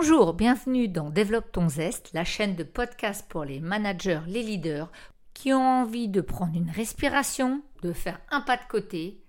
Bonjour, bienvenue dans Développe ton zeste, la chaîne de podcast pour les managers, les leaders qui ont envie de prendre une respiration, de faire un pas de côté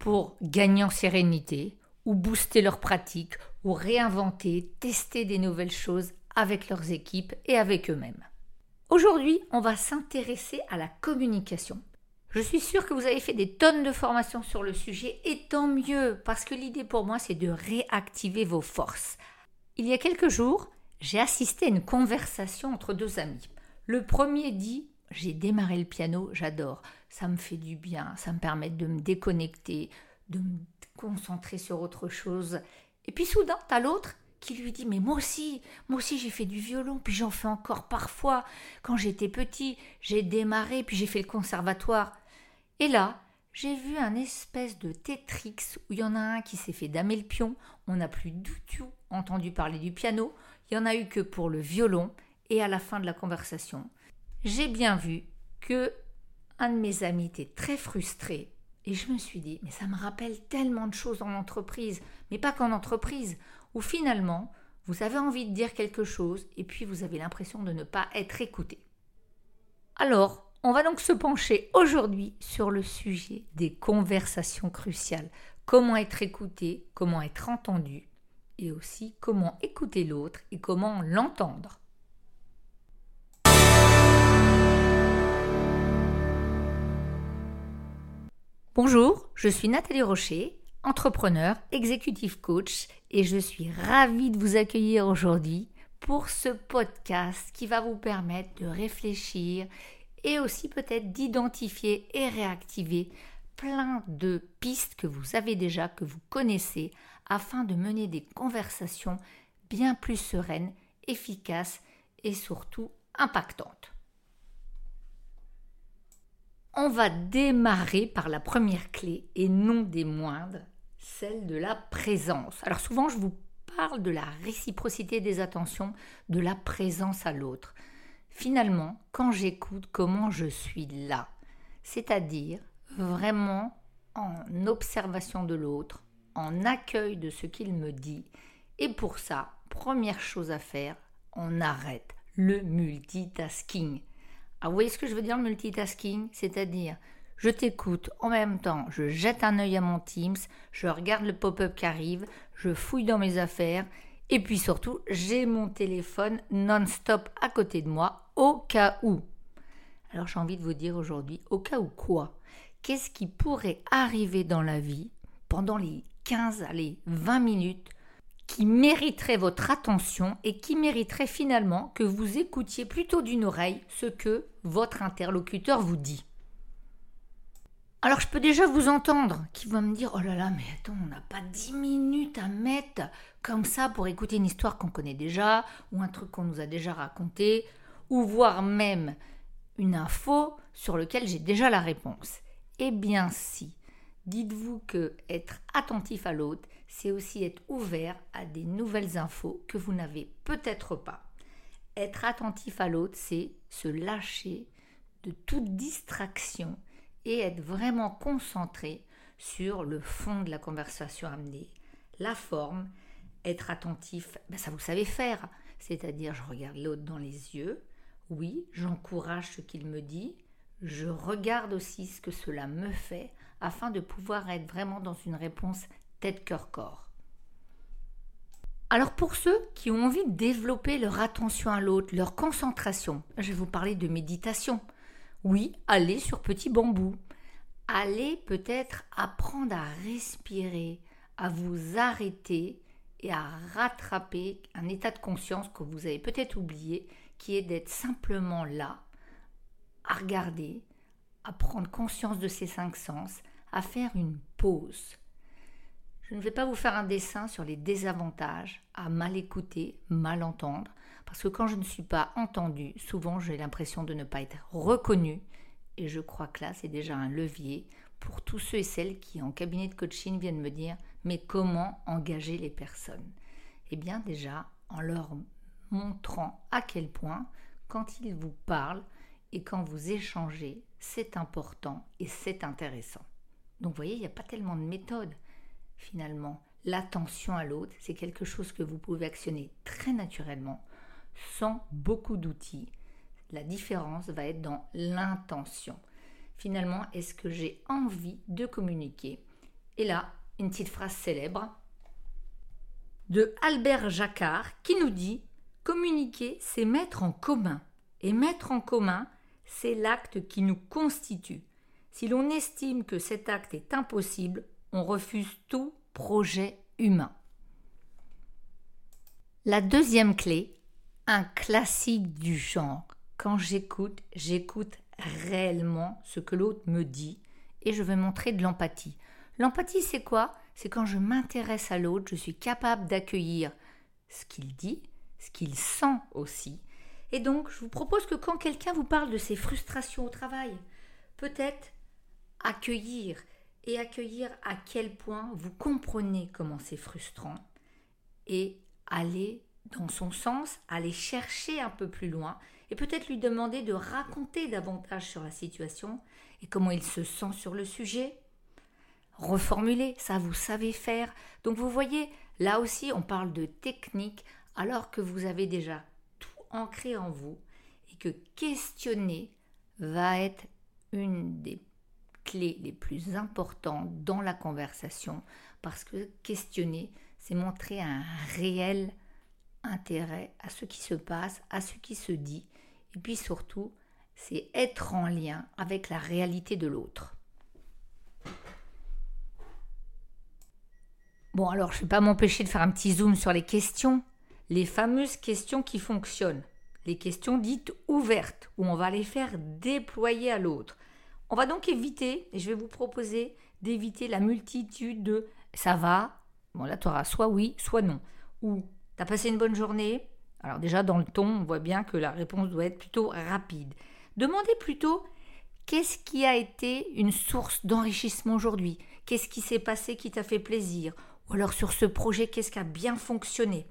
pour gagner en sérénité ou booster leur pratique ou réinventer, tester des nouvelles choses avec leurs équipes et avec eux-mêmes. Aujourd'hui, on va s'intéresser à la communication. Je suis sûre que vous avez fait des tonnes de formations sur le sujet et tant mieux parce que l'idée pour moi c'est de réactiver vos forces il y a quelques jours, j'ai assisté à une conversation entre deux amis. Le premier dit J'ai démarré le piano, j'adore, ça me fait du bien, ça me permet de me déconnecter, de me concentrer sur autre chose. Et puis soudain, t'as l'autre qui lui dit Mais moi aussi, moi aussi j'ai fait du violon, puis j'en fais encore parfois. Quand j'étais petit, j'ai démarré, puis j'ai fait le conservatoire. Et là, j'ai vu un espèce de Tetrix où il y en a un qui s'est fait damer le pion, on n'a plus du entendu parler du piano, il y en a eu que pour le violon, et à la fin de la conversation, j'ai bien vu que un de mes amis était très frustré, et je me suis dit, mais ça me rappelle tellement de choses en entreprise, mais pas qu'en entreprise, où finalement, vous avez envie de dire quelque chose, et puis vous avez l'impression de ne pas être écouté. Alors, on va donc se pencher aujourd'hui sur le sujet des conversations cruciales. Comment être écouté, comment être entendu, et aussi comment écouter l'autre et comment l'entendre. Bonjour, je suis Nathalie Rocher, entrepreneur, executive coach, et je suis ravie de vous accueillir aujourd'hui pour ce podcast qui va vous permettre de réfléchir et aussi peut-être d'identifier et réactiver plein de pistes que vous avez déjà, que vous connaissez, afin de mener des conversations bien plus sereines, efficaces et surtout impactantes. On va démarrer par la première clé et non des moindres, celle de la présence. Alors souvent je vous parle de la réciprocité des attentions, de la présence à l'autre finalement, quand j'écoute comment je suis là, c'est-à-dire vraiment en observation de l'autre, en accueil de ce qu'il me dit, et pour ça, première chose à faire, on arrête le multitasking. Ah, vous voyez ce que je veux dire le multitasking? C'est-à-dire, je t'écoute en même temps, je jette un œil à mon Teams, je regarde le pop-up qui arrive, je fouille dans mes affaires, et puis surtout, j'ai mon téléphone non-stop à côté de moi au cas où. Alors j'ai envie de vous dire aujourd'hui, au cas où quoi? Qu'est-ce qui pourrait arriver dans la vie pendant les 15, allez, 20 minutes qui mériterait votre attention et qui mériterait finalement que vous écoutiez plutôt d'une oreille ce que votre interlocuteur vous dit. Alors je peux déjà vous entendre qui va me dire Oh là là, mais attends, on n'a pas 10 minutes à mettre comme ça pour écouter une histoire qu'on connaît déjà ou un truc qu'on nous a déjà raconté ou voire même une info sur laquelle j'ai déjà la réponse. Eh bien si, dites-vous que être attentif à l'autre, c'est aussi être ouvert à des nouvelles infos que vous n'avez peut-être pas. Être attentif à l'autre, c'est se lâcher de toute distraction et être vraiment concentré sur le fond de la conversation amenée, la forme, être attentif, ben ça vous savez faire, c'est-à-dire je regarde l'autre dans les yeux, oui, j'encourage ce qu'il me dit, je regarde aussi ce que cela me fait afin de pouvoir être vraiment dans une réponse tête-cœur-corps. Alors pour ceux qui ont envie de développer leur attention à l'autre, leur concentration, je vais vous parler de méditation. Oui, allez sur petit bambou. Allez peut-être apprendre à respirer, à vous arrêter et à rattraper un état de conscience que vous avez peut-être oublié qui est d'être simplement là, à regarder, à prendre conscience de ces cinq sens, à faire une pause. Je ne vais pas vous faire un dessin sur les désavantages à mal écouter, mal entendre, parce que quand je ne suis pas entendue, souvent j'ai l'impression de ne pas être reconnue, et je crois que là c'est déjà un levier pour tous ceux et celles qui en cabinet de coaching viennent me dire mais comment engager les personnes? Eh bien déjà en leur montrant à quel point, quand il vous parle et quand vous échangez, c'est important et c'est intéressant. Donc vous voyez, il n'y a pas tellement de méthode finalement. l'attention à l'autre, c'est quelque chose que vous pouvez actionner très naturellement, sans beaucoup d'outils. La différence va être dans l'intention. Finalement, est-ce que j'ai envie de communiquer? Et là, une petite phrase célèbre de Albert Jacquard qui nous dit Communiquer, c'est mettre en commun. Et mettre en commun, c'est l'acte qui nous constitue. Si l'on estime que cet acte est impossible, on refuse tout projet humain. La deuxième clé, un classique du genre. Quand j'écoute, j'écoute réellement ce que l'autre me dit et je vais montrer de l'empathie. L'empathie, c'est quoi? C'est quand je m'intéresse à l'autre, je suis capable d'accueillir ce qu'il dit, ce qu'il sent aussi. Et donc, je vous propose que quand quelqu'un vous parle de ses frustrations au travail, peut-être accueillir et accueillir à quel point vous comprenez comment c'est frustrant et aller dans son sens, aller chercher un peu plus loin et peut-être lui demander de raconter davantage sur la situation et comment il se sent sur le sujet. Reformuler, ça vous savez faire. Donc vous voyez, là aussi on parle de technique alors que vous avez déjà tout ancré en vous et que questionner va être une des les plus importantes dans la conversation parce que questionner, c'est montrer un réel intérêt à ce qui se passe, à ce qui se dit, et puis surtout, c'est être en lien avec la réalité de l'autre. Bon, alors je ne vais pas m'empêcher de faire un petit zoom sur les questions, les fameuses questions qui fonctionnent, les questions dites ouvertes, où on va les faire déployer à l'autre. On va donc éviter, et je vais vous proposer d'éviter la multitude de ça va, bon là tu auras soit oui, soit non, ou T'as passé une bonne journée. Alors déjà dans le ton, on voit bien que la réponse doit être plutôt rapide. Demandez plutôt qu'est-ce qui a été une source d'enrichissement aujourd'hui? Qu'est-ce qui s'est passé qui t'a fait plaisir? Ou alors sur ce projet, qu'est-ce qui a bien fonctionné?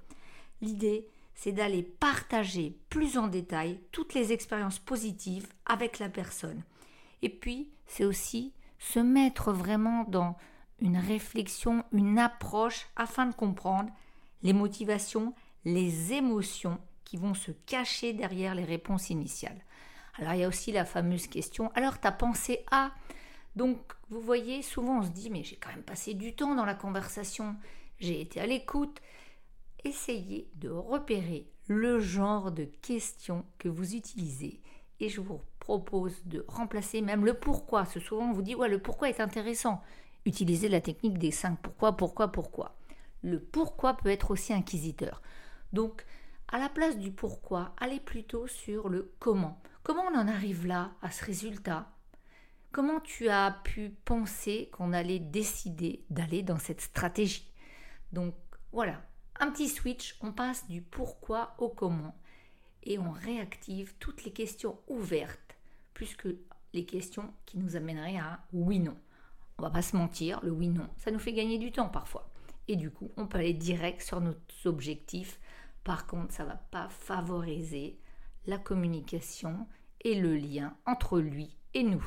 L'idée, c'est d'aller partager plus en détail toutes les expériences positives avec la personne. Et puis, c'est aussi se mettre vraiment dans une réflexion, une approche afin de comprendre les motivations, les émotions qui vont se cacher derrière les réponses initiales. Alors il y a aussi la fameuse question, alors tu as pensé à? Donc vous voyez, souvent on se dit, mais j'ai quand même passé du temps dans la conversation, j'ai été à l'écoute. Essayez de repérer le genre de questions que vous utilisez et je vous propose de remplacer même le pourquoi. Ce souvent on vous dit, ouais, le pourquoi est intéressant. Utilisez la technique des 5 pourquoi, pourquoi, pourquoi le pourquoi peut être aussi inquisiteur. Donc, à la place du pourquoi, allez plutôt sur le comment. Comment on en arrive là, à ce résultat? Comment tu as pu penser qu'on allait décider d'aller dans cette stratégie? Donc voilà, un petit switch, on passe du pourquoi au comment et on réactive toutes les questions ouvertes, plus que les questions qui nous amèneraient à oui-non. On va pas se mentir, le oui-non, ça nous fait gagner du temps parfois et du coup on peut aller direct sur nos objectifs. Par contre, ça ne va pas favoriser la communication et le lien entre lui et nous.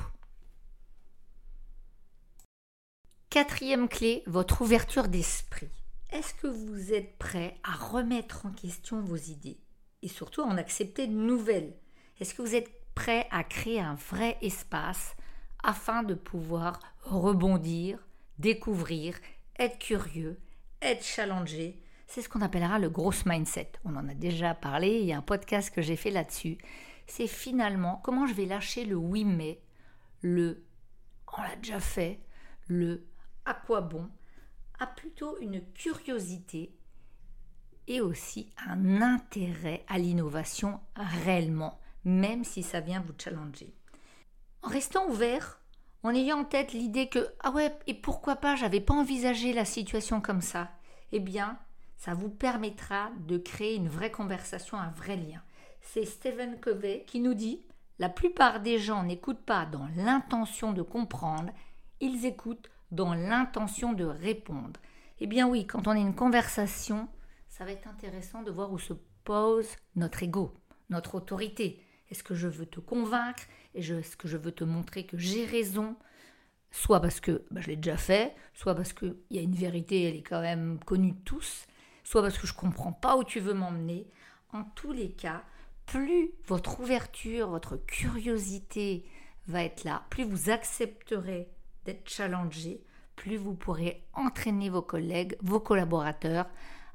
Quatrième clé, votre ouverture d'esprit. Est-ce que vous êtes prêt à remettre en question vos idées et surtout à en accepter de nouvelles? Est-ce que vous êtes prêt à créer un vrai espace afin de pouvoir rebondir, découvrir, être curieux être challengé, c'est ce qu'on appellera le gross mindset. On en a déjà parlé, il y a un podcast que j'ai fait là-dessus. C'est finalement comment je vais lâcher le oui mais, le on l'a déjà fait, le à quoi bon, à plutôt une curiosité et aussi un intérêt à l'innovation réellement, même si ça vient vous challenger. En restant ouvert, en ayant en tête l'idée que ah ouais et pourquoi pas j'avais pas envisagé la situation comme ça eh bien ça vous permettra de créer une vraie conversation un vrai lien. C'est Stephen Covey qui nous dit la plupart des gens n'écoutent pas dans l'intention de comprendre ils écoutent dans l'intention de répondre eh bien oui quand on a une conversation ça va être intéressant de voir où se pose notre ego notre autorité est-ce que je veux te convaincre? Est-ce que je veux te montrer que j'ai raison? Soit parce que bah, je l'ai déjà fait, soit parce qu'il y a une vérité, elle est quand même connue de tous, soit parce que je ne comprends pas où tu veux m'emmener. En tous les cas, plus votre ouverture, votre curiosité va être là, plus vous accepterez d'être challengé, plus vous pourrez entraîner vos collègues, vos collaborateurs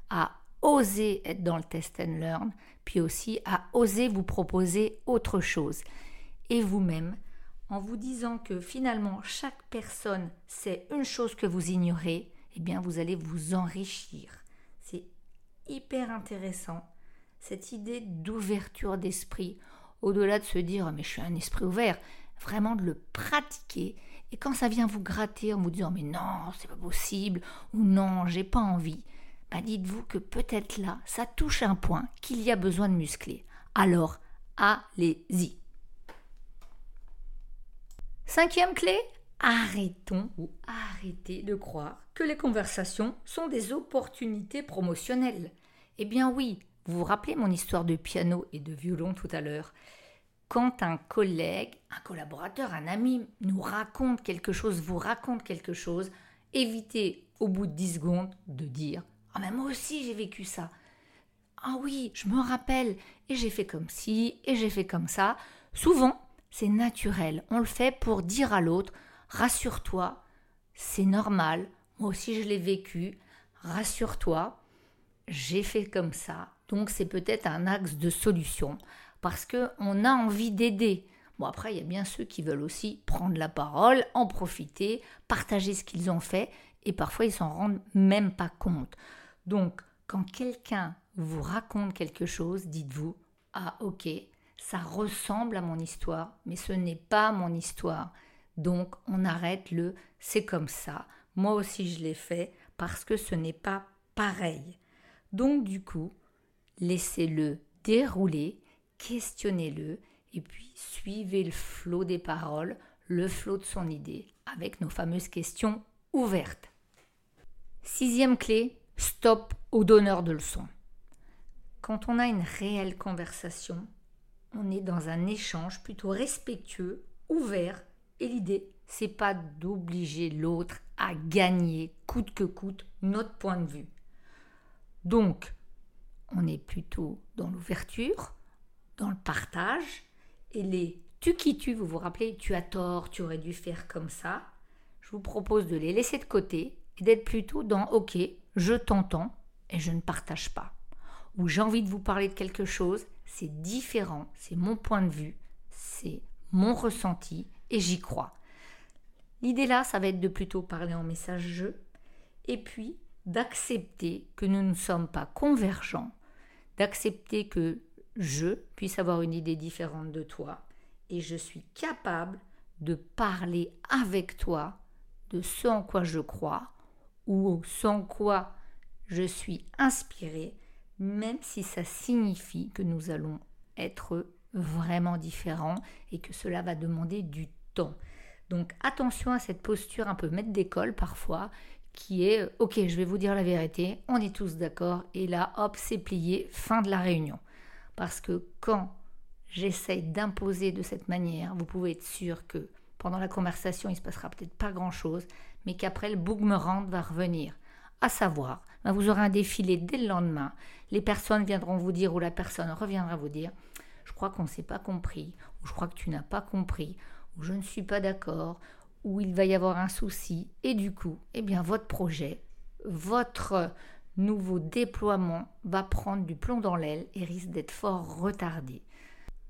à oser être dans le test and learn, puis aussi à oser vous proposer autre chose. Et vous-même, en vous disant que finalement chaque personne sait une chose que vous ignorez, eh bien vous allez vous enrichir. C'est hyper intéressant, cette idée d'ouverture d'esprit, au-delà de se dire mais je suis un esprit ouvert, vraiment de le pratiquer. Et quand ça vient vous gratter en vous disant mais non, c'est pas possible, ou non, j'ai pas envie, bah dites-vous que peut-être là, ça touche un point qu'il y a besoin de muscler. Alors, allez-y. Cinquième clé, arrêtons ou arrêtez de croire que les conversations sont des opportunités promotionnelles. Eh bien oui, vous vous rappelez mon histoire de piano et de violon tout à l'heure? Quand un collègue, un collaborateur, un ami nous raconte quelque chose, vous raconte quelque chose, évitez au bout de 10 secondes de dire Ah, moi aussi j'ai vécu ça. Ah oui, je me rappelle, et j'ai fait comme ci, et j'ai fait comme ça. Souvent, c'est naturel. On le fait pour dire à l'autre rassure-toi, c'est normal. Moi aussi je l'ai vécu. Rassure-toi, j'ai fait comme ça. Donc c'est peut-être un axe de solution parce que on a envie d'aider. Bon après il y a bien ceux qui veulent aussi prendre la parole, en profiter, partager ce qu'ils ont fait et parfois ils s'en rendent même pas compte. Donc quand quelqu'un vous raconte quelque chose, dites-vous ah OK, ça ressemble à mon histoire, mais ce n'est pas mon histoire. Donc on arrête le c'est comme ça. Moi aussi je l'ai fait parce que ce n'est pas pareil. Donc du coup, laissez-le dérouler, questionnez-le et puis suivez le flot des paroles, le flot de son idée avec nos fameuses questions ouvertes. Sixième clé, stop au donneur de leçons. Quand on a une réelle conversation, on est dans un échange plutôt respectueux, ouvert, et l'idée, c'est pas d'obliger l'autre à gagner coûte que coûte notre point de vue. Donc, on est plutôt dans l'ouverture, dans le partage, et les tu qui tu, vous vous rappelez, tu as tort, tu aurais dû faire comme ça, je vous propose de les laisser de côté d'être plutôt dans ok, je t'entends et je ne partage pas. Ou j'ai envie de vous parler de quelque chose c'est différent, c'est mon point de vue, c'est mon ressenti et j'y crois. L'idée là, ça va être de plutôt parler en message je et puis d'accepter que nous ne sommes pas convergents, d'accepter que je puisse avoir une idée différente de toi et je suis capable de parler avec toi de ce en quoi je crois ou en quoi je suis inspiré même si ça signifie que nous allons être vraiment différents et que cela va demander du temps. Donc attention à cette posture un peu maître d'école parfois qui est ok je vais vous dire la vérité, on est tous d'accord et là hop c'est plié, fin de la réunion. Parce que quand j'essaye d'imposer de cette manière, vous pouvez être sûr que pendant la conversation il se passera peut-être pas grand chose, mais qu'après le boomerang va revenir. À savoir, ben, vous aurez un défilé dès le lendemain. Les personnes viendront vous dire ou la personne reviendra vous dire Je crois qu'on ne s'est pas compris, ou je crois que tu n'as pas compris, ou je ne suis pas d'accord, ou il va y avoir un souci. Et du coup, eh votre projet, votre nouveau déploiement va prendre du plomb dans l'aile et risque d'être fort retardé.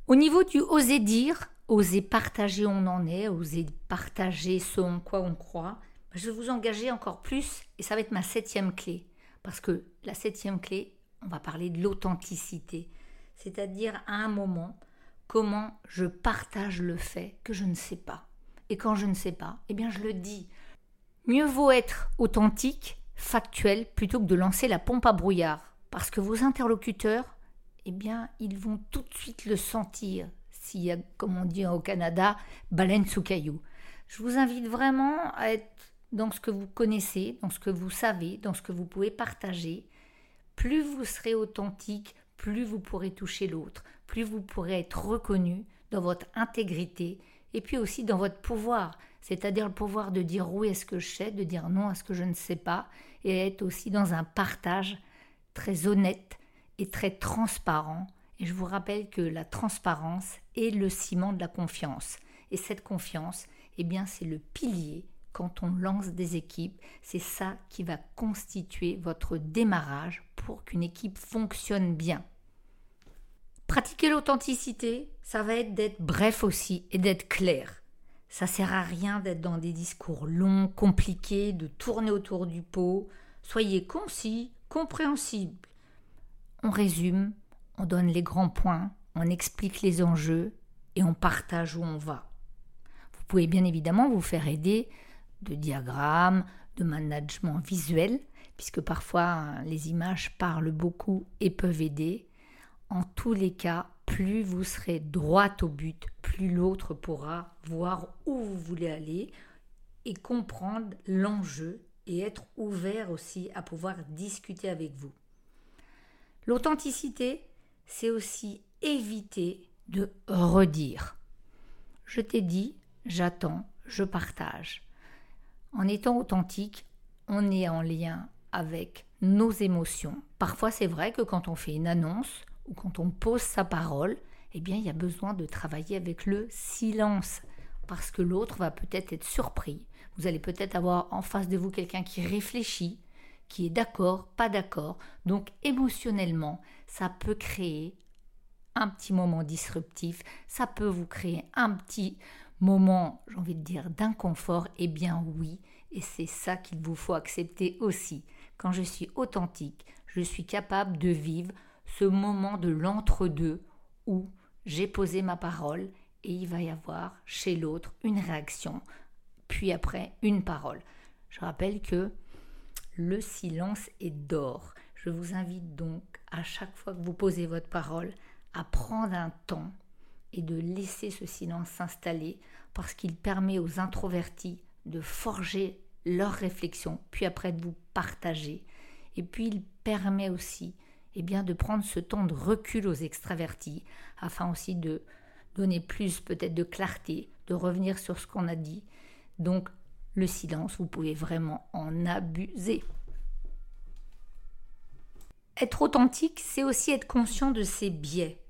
Au niveau du oser dire, oser partager on en est, oser partager ce en quoi on croit, je vais vous engager encore plus et ça va être ma septième clé. Parce que la septième clé, on va parler de l'authenticité. C'est-à-dire à un moment, comment je partage le fait que je ne sais pas. Et quand je ne sais pas, eh bien je le dis. Mieux vaut être authentique, factuel, plutôt que de lancer la pompe à brouillard. Parce que vos interlocuteurs, eh bien, ils vont tout de suite le sentir s'il y a, comme on dit au Canada, baleine sous caillou. Je vous invite vraiment à être dans ce que vous connaissez, dans ce que vous savez, dans ce que vous pouvez partager, plus vous serez authentique, plus vous pourrez toucher l'autre, plus vous pourrez être reconnu dans votre intégrité et puis aussi dans votre pouvoir, c'est-à-dire le pouvoir de dire oui à ce que je sais, de dire non à ce que je ne sais pas, et être aussi dans un partage très honnête et très transparent. Et je vous rappelle que la transparence est le ciment de la confiance. Et cette confiance, eh bien, c'est le pilier quand on lance des équipes. C'est ça qui va constituer votre démarrage pour qu'une équipe fonctionne bien. Pratiquer l'authenticité, ça va être d'être bref aussi et d'être clair. Ça sert à rien d'être dans des discours longs, compliqués, de tourner autour du pot. Soyez concis, compréhensible. On résume, on donne les grands points, on explique les enjeux et on partage où on va. Vous pouvez bien évidemment vous faire aider de diagrammes, de management visuel, puisque parfois hein, les images parlent beaucoup et peuvent aider. En tous les cas, plus vous serez droit au but, plus l'autre pourra voir où vous voulez aller et comprendre l'enjeu et être ouvert aussi à pouvoir discuter avec vous. L'authenticité, c'est aussi éviter de redire. Je t'ai dit, j'attends, je partage. En étant authentique, on est en lien avec nos émotions. Parfois, c'est vrai que quand on fait une annonce, ou quand on pose sa parole, eh bien, il y a besoin de travailler avec le silence parce que l'autre va peut-être être surpris. Vous allez peut-être avoir en face de vous quelqu'un qui réfléchit, qui est d'accord, pas d'accord. Donc émotionnellement, ça peut créer un petit moment disruptif, ça peut vous créer un petit moment, j'ai envie de dire, d'inconfort. Eh bien oui, et c'est ça qu'il vous faut accepter aussi. Quand je suis authentique, je suis capable de vivre ce moment de l'entre-deux où j'ai posé ma parole et il va y avoir chez l'autre une réaction, puis après une parole. Je rappelle que le silence est d'or. Je vous invite donc à chaque fois que vous posez votre parole à prendre un temps et de laisser ce silence s'installer parce qu'il permet aux introvertis de forger leur réflexion, puis après de vous partager. Et puis il permet aussi et bien, de prendre ce temps de recul aux extravertis, afin aussi de donner plus peut-être de clarté, de revenir sur ce qu'on a dit. Donc, le silence, vous pouvez vraiment en abuser. Être authentique, c'est aussi être conscient de ses biais.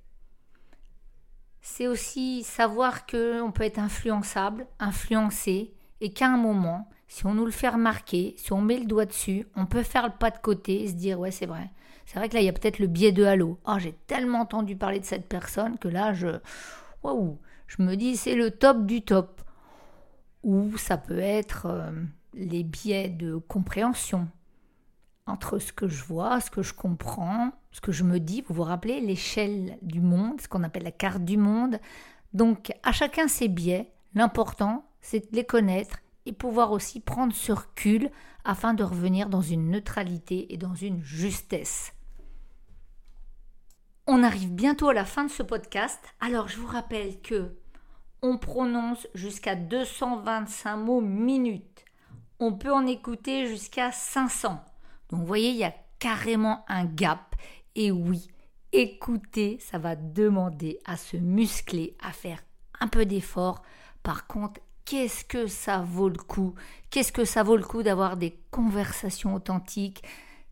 C'est aussi savoir qu'on peut être influençable, influencé, et qu'à un moment, si on nous le fait remarquer, si on met le doigt dessus, on peut faire le pas de côté et se dire ouais c'est vrai. C'est vrai que là il y a peut-être le biais de halo. Oh j'ai tellement entendu parler de cette personne que là je waouh, je me dis c'est le top du top. Ou ça peut être euh, les biais de compréhension entre ce que je vois, ce que je comprends, ce que je me dis. Vous vous rappelez l'échelle du monde, ce qu'on appelle la carte du monde. Donc à chacun ses biais. L'important c'est de les connaître et pouvoir aussi prendre ce recul afin de revenir dans une neutralité et dans une justesse. On arrive bientôt à la fin de ce podcast, alors je vous rappelle que on prononce jusqu'à 225 mots minutes. On peut en écouter jusqu'à 500. Donc vous voyez, il y a carrément un gap. Et oui, écouter, ça va demander à se muscler, à faire un peu d'effort. Par contre, qu'est-ce que ça vaut le coup? Qu'est-ce que ça vaut le coup d'avoir des conversations authentiques,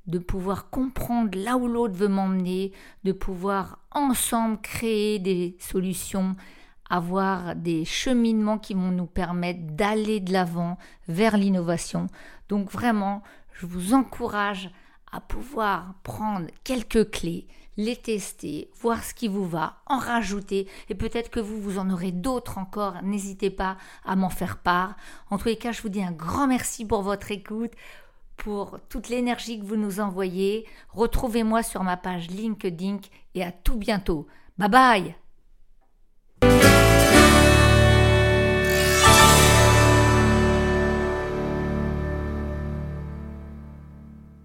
de pouvoir comprendre là où l'autre veut m'emmener, de pouvoir ensemble créer des solutions, avoir des cheminements qui vont nous permettre d'aller de l'avant vers l'innovation. Donc vraiment, je vous encourage à pouvoir prendre quelques clés, les tester, voir ce qui vous va, en rajouter, et peut-être que vous, vous en aurez d'autres encore, n'hésitez pas à m'en faire part. En tous les cas, je vous dis un grand merci pour votre écoute, pour toute l'énergie que vous nous envoyez. Retrouvez-moi sur ma page LinkedIn et à tout bientôt. Bye bye